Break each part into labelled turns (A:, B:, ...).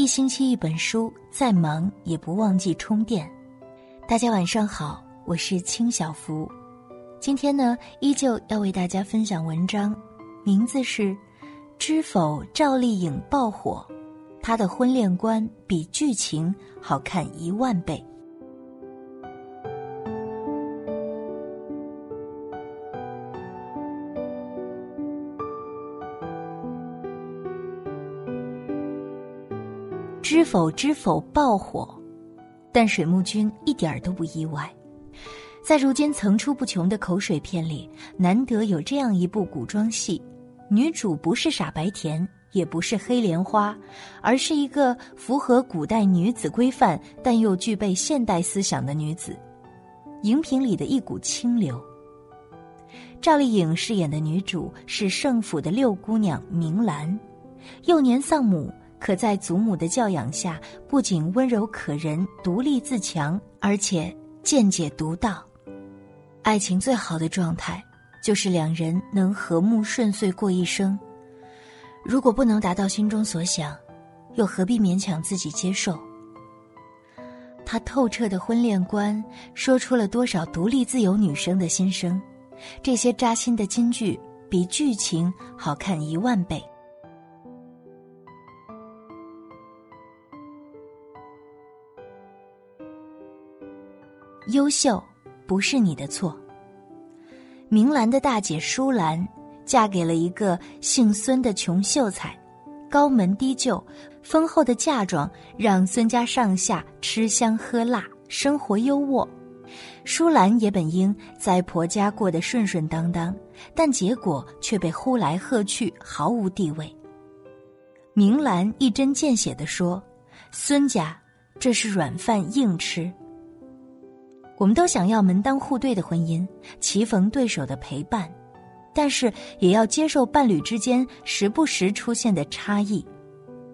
A: 一星期一本书，再忙也不忘记充电。大家晚上好，我是清小福。今天呢，依旧要为大家分享文章，名字是《知否赵丽颖爆火》，她的婚恋观比剧情好看一万倍。否知否爆火，但水木君一点都不意外。在如今层出不穷的口水片里，难得有这样一部古装戏，女主不是傻白甜，也不是黑莲花，而是一个符合古代女子规范但又具备现代思想的女子，荧屏里的一股清流。赵丽颖饰演的女主是盛府的六姑娘明兰，幼年丧母。可在祖母的教养下，不仅温柔可人、独立自强，而且见解独到。爱情最好的状态，就是两人能和睦顺遂过一生。如果不能达到心中所想，又何必勉强自己接受？他透彻的婚恋观，说出了多少独立自由女生的心声。这些扎心的金句，比剧情好看一万倍。优秀不是你的错。明兰的大姐舒兰嫁给了一个姓孙的穷秀才，高门低就，丰厚的嫁妆让孙家上下吃香喝辣，生活优渥。舒兰也本应在婆家过得顺顺当当，但结果却被呼来喝去，毫无地位。明兰一针见血地说：“孙家这是软饭硬吃。”我们都想要门当户对的婚姻，棋逢对手的陪伴，但是也要接受伴侣之间时不时出现的差异。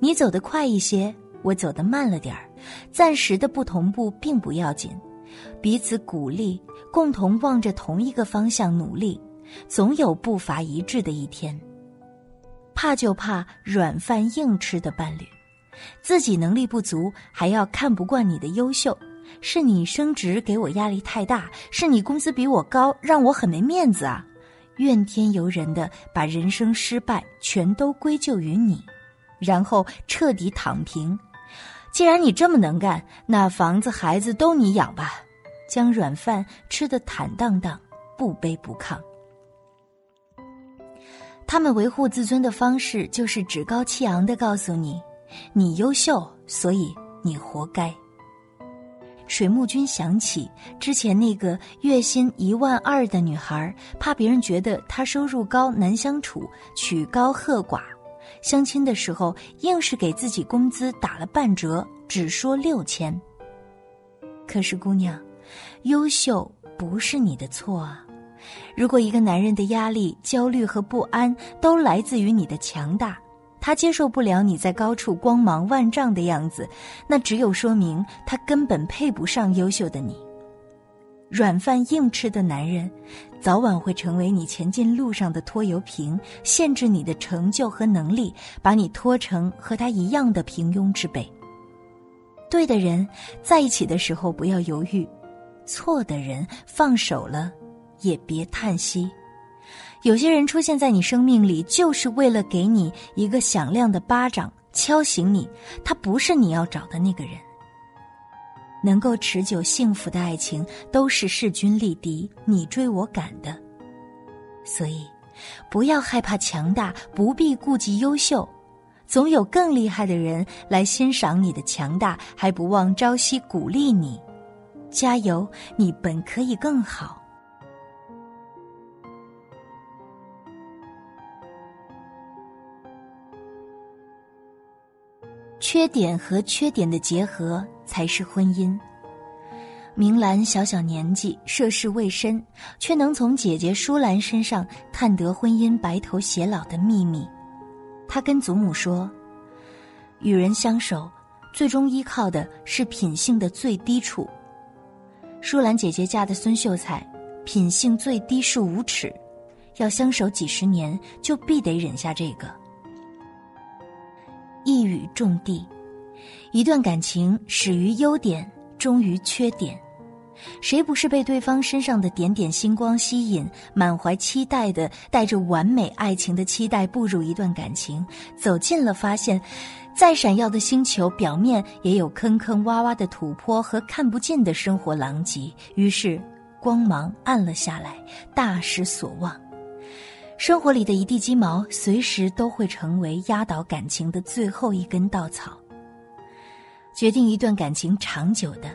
A: 你走得快一些，我走得慢了点儿，暂时的不同步并不要紧，彼此鼓励，共同望着同一个方向努力，总有步伐一致的一天。怕就怕软饭硬吃的伴侣，自己能力不足，还要看不惯你的优秀。是你升职给我压力太大，是你工资比我高，让我很没面子啊！怨天尤人的把人生失败全都归咎于你，然后彻底躺平。既然你这么能干，那房子孩子都你养吧，将软饭吃得坦荡荡，不卑不亢。他们维护自尊的方式就是趾高气昂的告诉你：你优秀，所以你活该。水木君想起之前那个月薪一万二的女孩，怕别人觉得她收入高难相处，曲高和寡，相亲的时候硬是给自己工资打了半折，只说六千。可是姑娘，优秀不是你的错啊！如果一个男人的压力、焦虑和不安都来自于你的强大。他接受不了你在高处光芒万丈的样子，那只有说明他根本配不上优秀的你。软饭硬吃的男人，早晚会成为你前进路上的拖油瓶，限制你的成就和能力，把你拖成和他一样的平庸之辈。对的人在一起的时候不要犹豫，错的人放手了，也别叹息。有些人出现在你生命里，就是为了给你一个响亮的巴掌，敲醒你。他不是你要找的那个人。能够持久幸福的爱情，都是势均力敌、你追我赶的。所以，不要害怕强大，不必顾及优秀，总有更厉害的人来欣赏你的强大，还不忘朝夕鼓励你。加油，你本可以更好。缺点和缺点的结合才是婚姻。明兰小小年纪，涉世未深，却能从姐姐舒兰身上探得婚姻白头偕老的秘密。她跟祖母说：“与人相守，最终依靠的是品性的最低处。舒兰姐姐嫁的孙秀才，品性最低是无耻，要相守几十年，就必得忍下这个。”一语中的，一段感情始于优点，终于缺点。谁不是被对方身上的点点星光吸引，满怀期待的带着完美爱情的期待步入一段感情，走近了发现，再闪耀的星球表面也有坑坑洼洼的土坡和看不见的生活狼藉，于是光芒暗了下来，大失所望。生活里的一地鸡毛，随时都会成为压倒感情的最后一根稻草。决定一段感情长久的，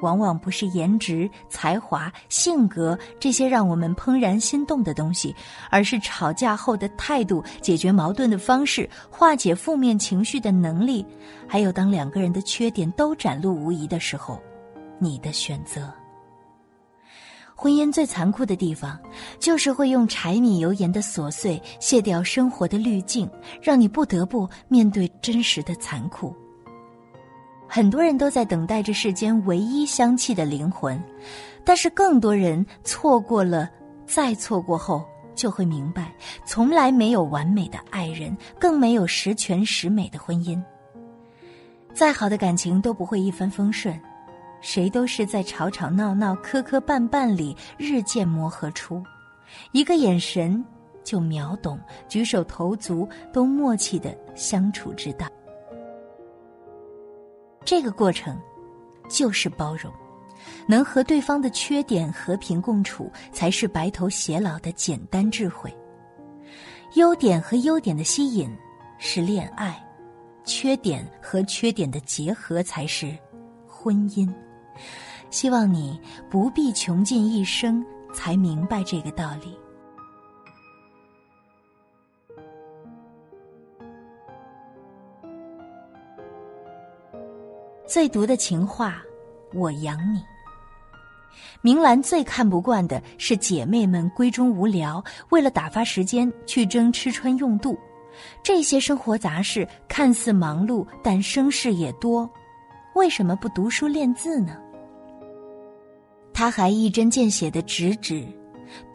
A: 往往不是颜值、才华、性格这些让我们怦然心动的东西，而是吵架后的态度、解决矛盾的方式、化解负面情绪的能力，还有当两个人的缺点都展露无遗的时候，你的选择。婚姻最残酷的地方，就是会用柴米油盐的琐碎卸掉生活的滤镜，让你不得不面对真实的残酷。很多人都在等待着世间唯一香气的灵魂，但是更多人错过了，再错过后就会明白，从来没有完美的爱人，更没有十全十美的婚姻。再好的感情都不会一帆风顺，谁都是在吵吵闹闹、磕磕绊绊里日渐磨合出，一个眼神就秒懂，举手投足都默契的相处之道。这个过程，就是包容，能和对方的缺点和平共处，才是白头偕老的简单智慧。优点和优点的吸引是恋爱，缺点和缺点的结合才是婚姻。希望你不必穷尽一生才明白这个道理。最毒的情话，我养你。明兰最看不惯的是姐妹们闺中无聊，为了打发时间去争吃穿用度，这些生活杂事看似忙碌，但生事也多。为什么不读书练字呢？他还一针见血的直指，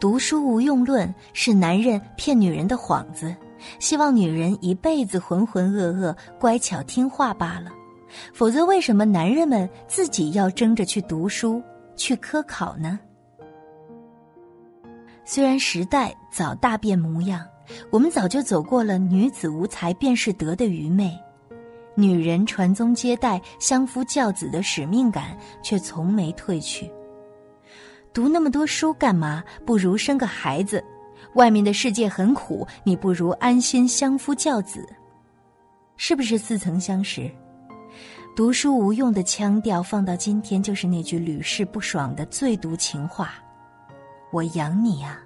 A: 读书无用论是男人骗女人的幌子，希望女人一辈子浑浑噩噩、乖巧听话罢了。否则，为什么男人们自己要争着去读书、去科考呢？虽然时代早大变模样，我们早就走过了“女子无才便是德”的愚昧，女人传宗接代、相夫教子的使命感却从没褪去。读那么多书干嘛？不如生个孩子。外面的世界很苦，你不如安心相夫教子。是不是似曾相识？读书无用的腔调放到今天，就是那句屡试不爽的最毒情话：“我养你啊。”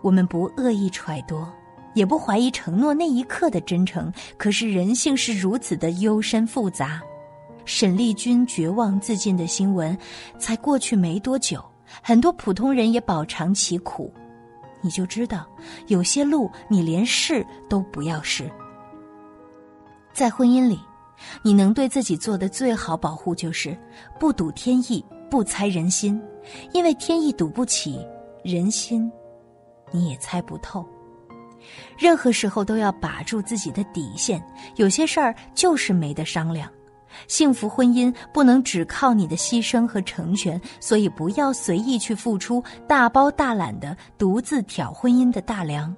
A: 我们不恶意揣度，也不怀疑承诺那一刻的真诚。可是人性是如此的幽深复杂。沈丽君绝望自尽的新闻才过去没多久，很多普通人也饱尝其苦。你就知道，有些路你连试都不要试。在婚姻里。你能对自己做的最好保护，就是不赌天意，不猜人心，因为天意赌不起，人心你也猜不透。任何时候都要把住自己的底线，有些事儿就是没得商量。幸福婚姻不能只靠你的牺牲和成全，所以不要随意去付出，大包大揽的独自挑婚姻的大梁。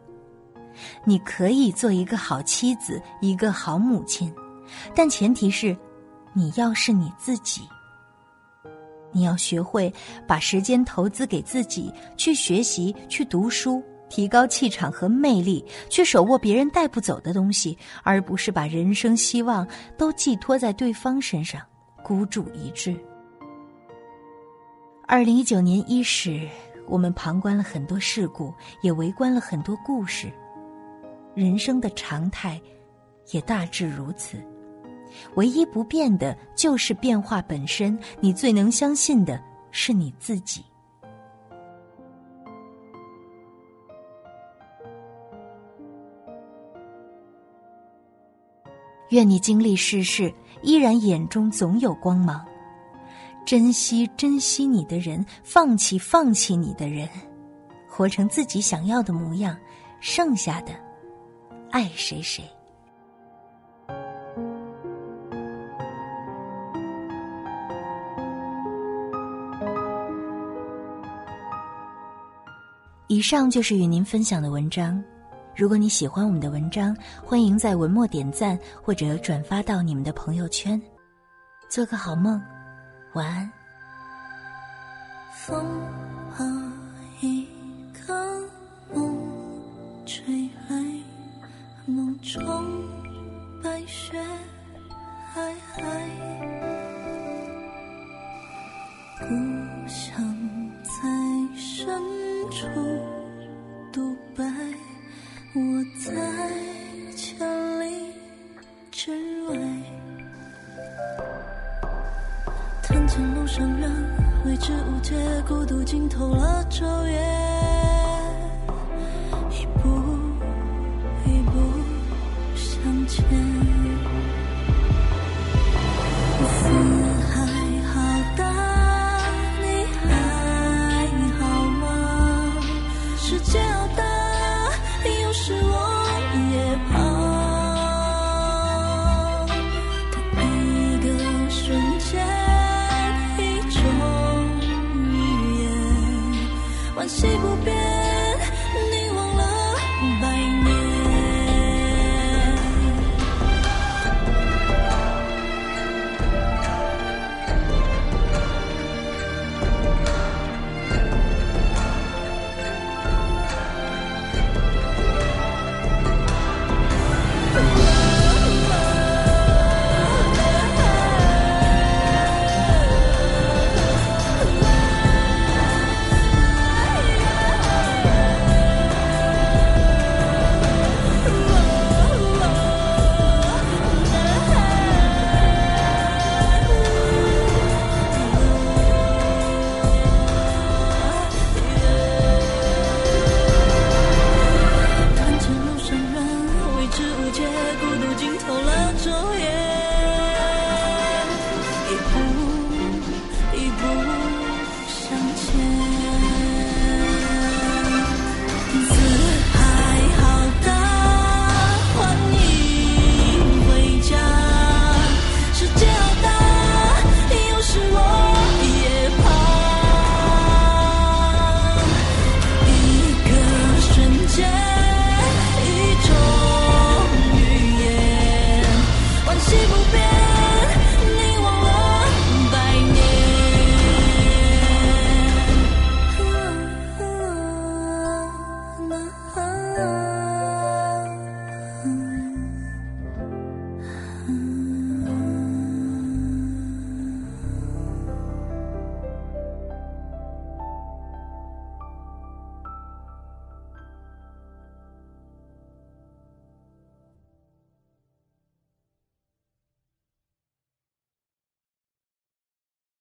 A: 你可以做一个好妻子，一个好母亲。但前提是，你要是你自己。你要学会把时间投资给自己，去学习，去读书，提高气场和魅力，去手握别人带不走的东西，而不是把人生希望都寄托在对方身上，孤注一掷。二零一九年伊始，我们旁观了很多事故，也围观了很多故事，人生的常态，也大致如此。唯一不变的就是变化本身。你最能相信的是你自己。愿你经历世事依然眼中总有光芒。珍惜珍惜你的人放弃放弃你的人活成自己想要的模样剩下的爱谁谁。以上就是与您分享的文章。如果你喜欢我们的文章，欢迎在文末点赞或者转发到你们的朋友圈。做个好梦，晚安。
B: 风前路上人，未知无解，孤独浸透了昼夜，一步一步向前。